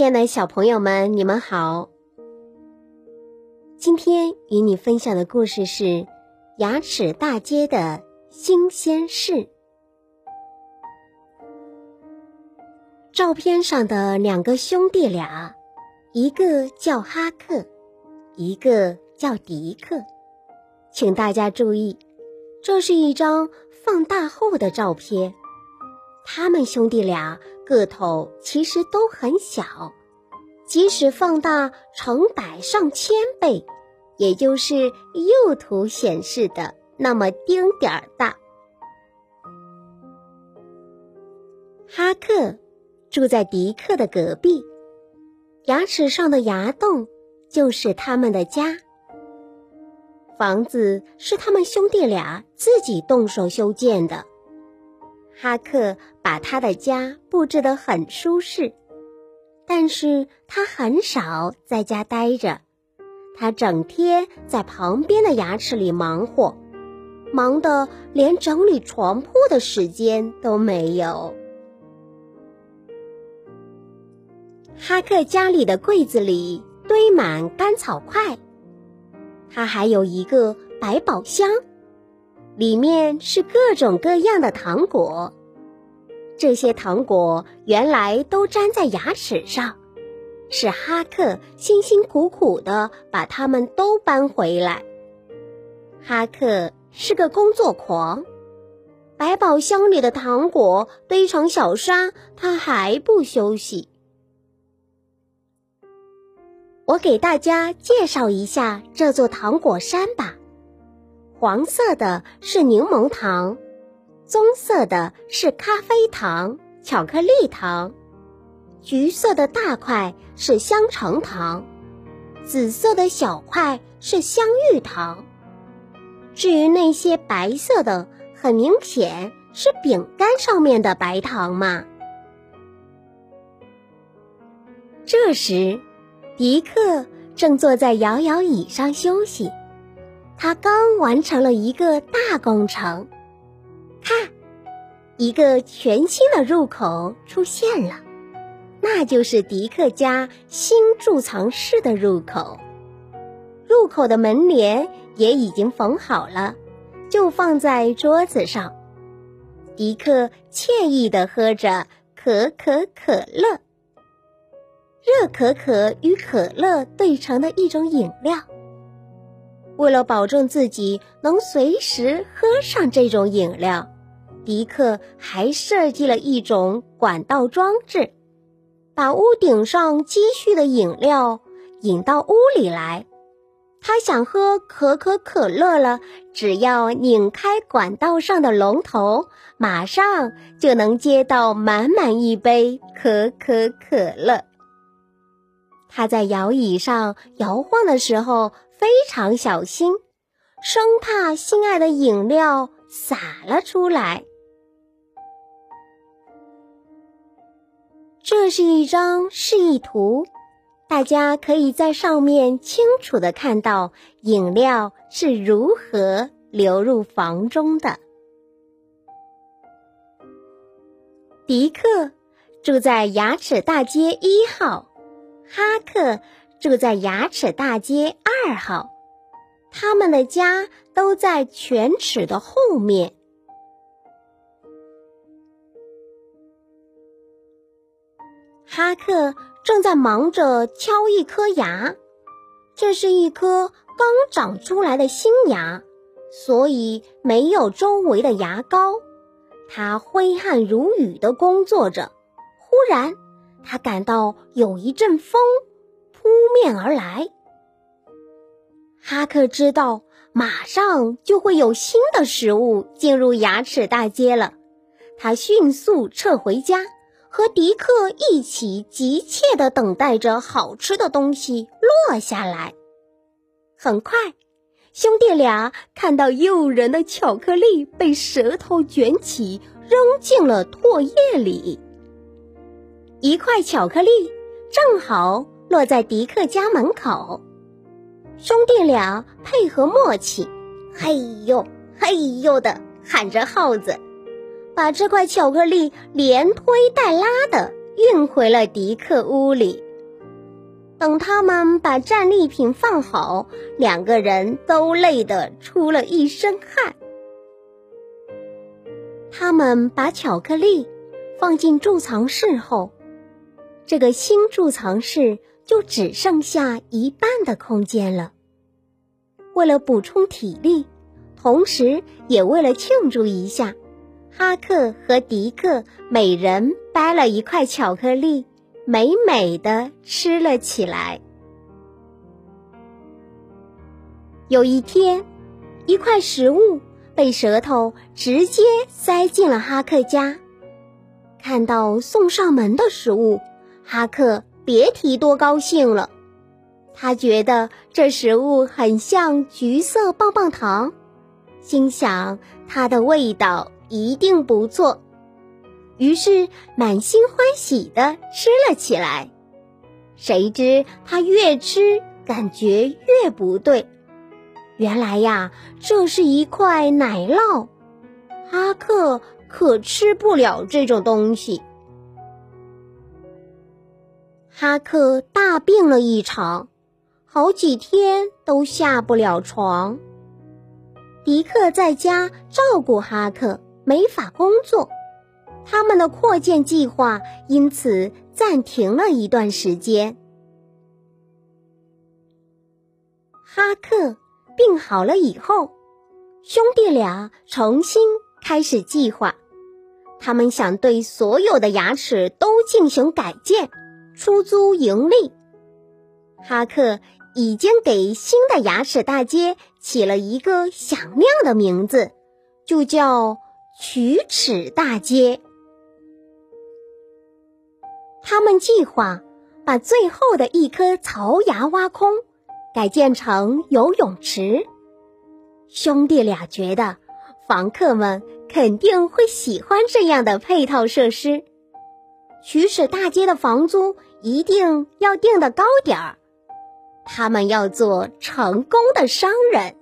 亲爱的小朋友们，你们好！今天与你分享的故事是《牙齿大街的新鲜事》。照片上的两个兄弟俩，一个叫哈克，一个叫迪克。请大家注意，这是一张放大后的照片。他们兄弟俩个头其实都很小，即使放大成百上千倍，也就是右图显示的那么丁点儿大。哈克住在迪克的隔壁，牙齿上的牙洞就是他们的家。房子是他们兄弟俩自己动手修建的。哈克把他的家布置得很舒适，但是他很少在家待着，他整天在旁边的牙齿里忙活，忙得连整理床铺的时间都没有。哈克家里的柜子里堆满干草块，他还有一个百宝箱。里面是各种各样的糖果，这些糖果原来都粘在牙齿上，是哈克辛辛苦苦的把它们都搬回来。哈克是个工作狂，百宝箱里的糖果堆成小山，他还不休息。我给大家介绍一下这座糖果山吧。黄色的是柠檬糖，棕色的是咖啡糖、巧克力糖，橘色的大块是香橙糖，紫色的小块是香芋糖。至于那些白色的，很明显是饼干上面的白糖嘛。这时，迪克正坐在摇摇椅上休息。他刚完成了一个大工程，看，一个全新的入口出现了，那就是迪克家新贮藏室的入口。入口的门帘也已经缝好了，就放在桌子上。迪克惬意地喝着可可可乐，热可可与可乐兑成的一种饮料。为了保证自己能随时喝上这种饮料，迪克还设计了一种管道装置，把屋顶上积蓄的饮料引到屋里来。他想喝可可可乐了，只要拧开管道上的龙头，马上就能接到满满一杯可可可乐。他在摇椅上摇晃的时候。非常小心，生怕心爱的饮料洒了出来。这是一张示意图，大家可以在上面清楚的看到饮料是如何流入房中的。迪克住在牙齿大街一号，哈克。住在牙齿大街二二号，他们的家都在犬齿的后面。哈克正在忙着敲一颗牙，这是一颗刚长出来的新牙，所以没有周围的牙膏。他挥汗如雨的工作着，忽然他感到有一阵风。扑面而来，哈克知道马上就会有新的食物进入牙齿大街了。他迅速撤回家，和迪克一起急切地等待着好吃的东西落下来。很快，兄弟俩看到诱人的巧克力被舌头卷起，扔进了唾液里。一块巧克力正好。落在迪克家门口，兄弟俩配合默契，嘿呦嘿呦的喊着号子，把这块巧克力连推带拉的运回了迪克屋里。等他们把战利品放好，两个人都累得出了一身汗。他们把巧克力放进贮藏室后，这个新贮藏室就只剩下一半的空间了。为了补充体力，同时也为了庆祝一下，哈克和迪克每人掰了一块巧克力。美美的吃了起来。有一天，一块食物被舌头直接塞进了哈克家。看到送上门的食物，哈克别提多高兴了。他觉得这食物很像橘色棒棒糖，心想它的味道一定不错。于是满心欢喜的吃了起来，谁知他越吃感觉越不对。原来呀，这是一块奶酪，哈克可吃不了这种东西。哈克大病了一场，好几天都下不了床。迪克在家照顾哈克，没法工作。他们的扩建计划因此暂停了一段时间。哈克病好了以后，兄弟俩重新开始计划。他们想对所有的牙齿都进行改建，出租盈利。哈克已经给新的牙齿大街起了一个响亮的名字，就叫龋齿大街。他们计划把最后的一颗槽牙挖空，改建成游泳池。兄弟俩觉得房客们肯定会喜欢这样的配套设施，龋齿大街的房租一定要定的高点儿。他们要做成功的商人。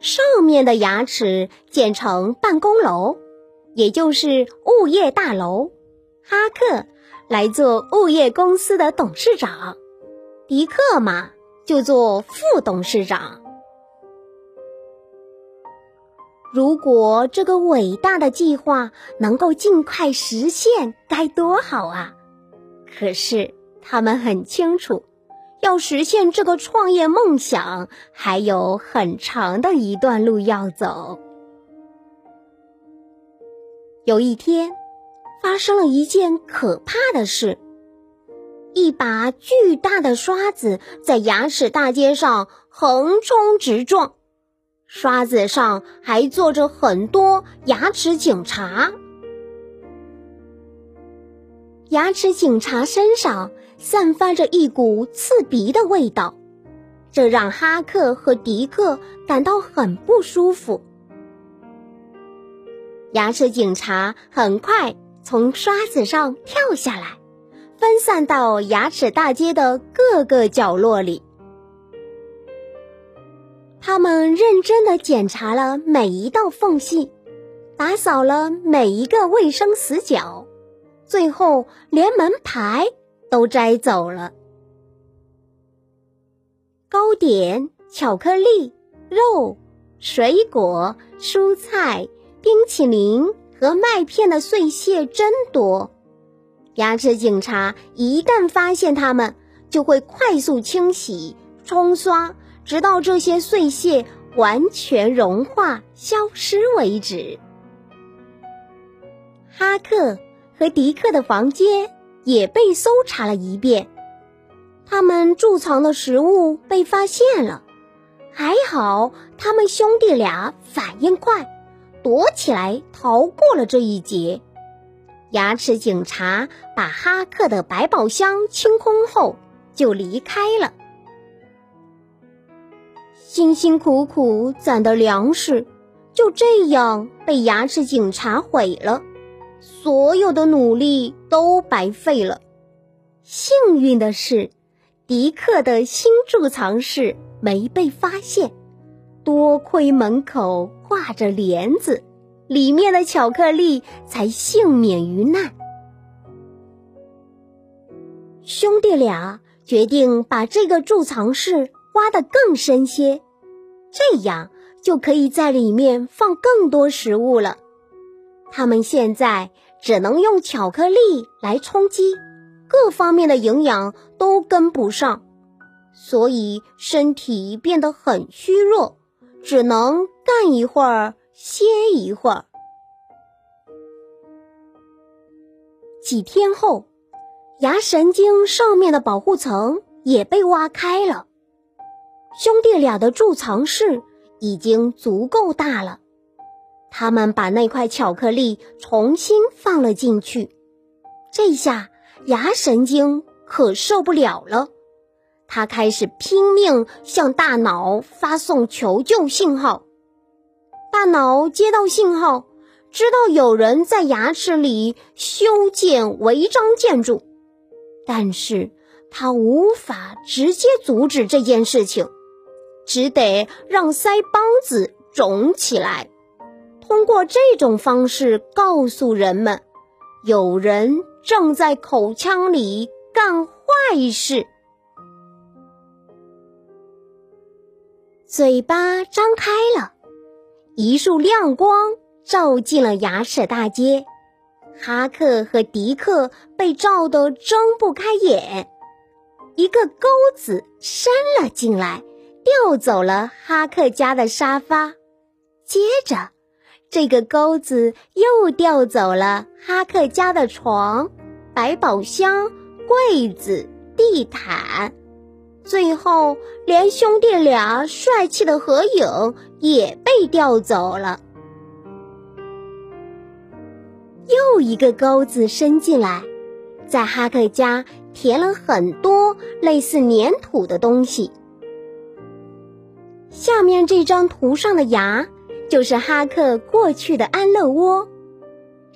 上面的牙齿建成办公楼。也就是物业大楼，哈克来做物业公司的董事长，迪克嘛就做副董事长。如果这个伟大的计划能够尽快实现，该多好啊！可是他们很清楚，要实现这个创业梦想，还有很长的一段路要走。有一天，发生了一件可怕的事。一把巨大的刷子在牙齿大街上横冲直撞，刷子上还坐着很多牙齿警察。牙齿警察身上散发着一股刺鼻的味道，这让哈克和迪克感到很不舒服。牙齿警察很快从刷子上跳下来，分散到牙齿大街的各个角落里。他们认真的检查了每一道缝隙，打扫了每一个卫生死角，最后连门牌都摘走了。糕点、巧克力、肉、水果、蔬菜。冰淇淋和麦片的碎屑真多，牙齿警察一旦发现它们，就会快速清洗、冲刷，直到这些碎屑完全融化消失为止。哈克和迪克的房间也被搜查了一遍，他们贮藏的食物被发现了，还好他们兄弟俩反应快。躲起来逃过了这一劫。牙齿警察把哈克的百宝箱清空后就离开了。辛辛苦苦攒的粮食就这样被牙齿警察毁了，所有的努力都白费了。幸运的是，迪克的新贮藏室没被发现。多亏门口挂着帘子，里面的巧克力才幸免于难。兄弟俩决定把这个贮藏室挖得更深些，这样就可以在里面放更多食物了。他们现在只能用巧克力来充饥，各方面的营养都跟不上，所以身体变得很虚弱，只能干一会儿歇一会儿。几天后。牙神经上面的保护层也被挖开了，兄弟俩的贮藏室已经足够大了。他们把那块巧克力重新放了进去，这下牙神经可受不了了，他开始拼命向大脑发送求救信号。大脑接到信号，知道有人在牙齿里修建违章建筑。但是他无法直接阻止这件事情，只得让腮帮子肿起来，通过这种方式告诉人们，有人正在口腔里干坏事。嘴巴张开了，一束亮光照进了牙齿大街。哈克和迪克被照得睁不开眼，一个钩子伸了进来，调走了哈克家的沙发。接着，这个钩子又调走了哈克家的床、百宝箱、柜子、地毯，最后连兄弟俩帅气的合影也被调走了。又一个钩子伸进来，在哈克家填了很多类似粘土的东西。下面这张图上的牙就是哈克过去的安乐窝，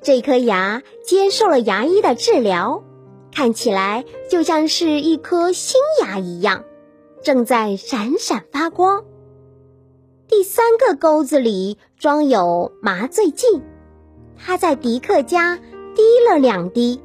这颗牙接受了牙医的治疗，看起来就像是一颗新牙一样，正在闪闪发光。第三个钩子里装有麻醉剂。他在迪克家滴了两滴，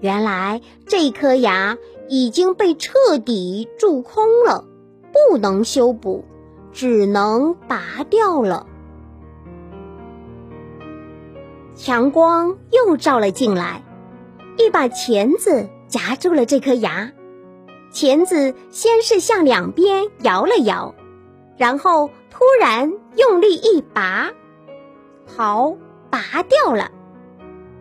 原来这颗牙已经被彻底蛀空了，不能修补，只能拔掉了。强光又照了进来，一把钳子夹住了这颗牙，钳子先是向两边摇了摇，然后突然用力一拔，好。拔掉了，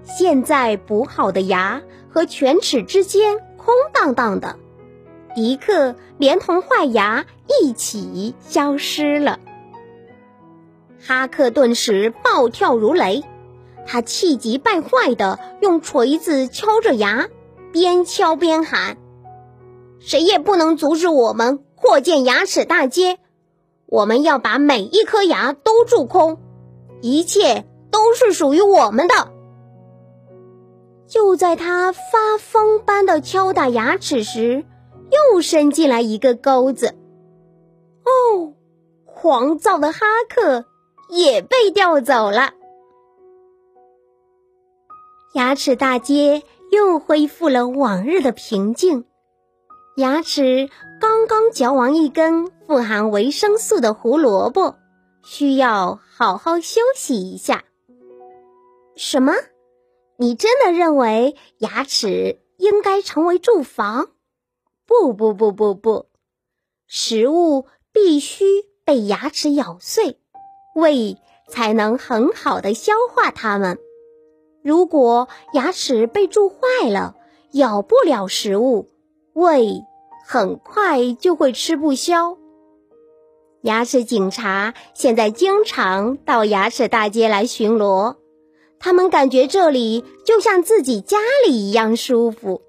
现在补好的牙和犬齿之间空荡荡的，迪克连同坏牙一起消失了。哈克顿时暴跳如雷，他气急败坏的用锤子敲着牙，边敲边喊：“谁也不能阻止我们扩建牙齿大街！我们要把每一颗牙都蛀空，一切。”都是属于我们的。就在他发疯般的敲打牙齿时，又伸进来一个钩子。哦，狂躁的哈克也被调走了。牙齿大街又恢复了往日的平静。牙齿刚刚嚼完一根富含维生素的胡萝卜，需要好好休息一下。什么？你真的认为牙齿应该成为住房？不不不不不，食物必须被牙齿咬碎，胃才能很好的消化它们。如果牙齿被蛀坏了，咬不了食物，胃很快就会吃不消。牙齿警察现在经常到牙齿大街来巡逻。他们感觉这里就像自己家里一样舒服。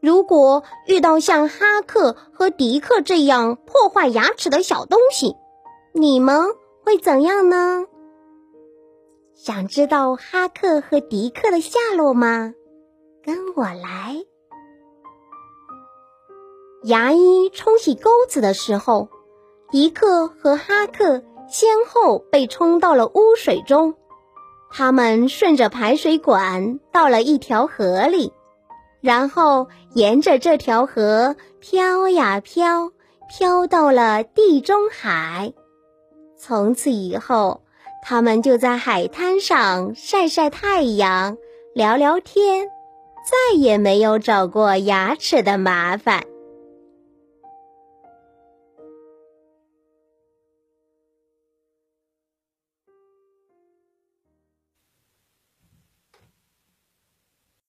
如果遇到像哈克和迪克这样破坏牙齿的小东西，你们会怎样呢？想知道哈克和迪克的下落吗？跟我来。牙医冲洗钩子的时候，迪克和哈克先后被冲到了污水中。他们顺着排水管到了一条河里，然后沿着这条河飘呀飘，飘到了地中海。从此以后，他们就在海滩上晒晒太阳，聊聊天，再也没有找过牙齿的麻烦。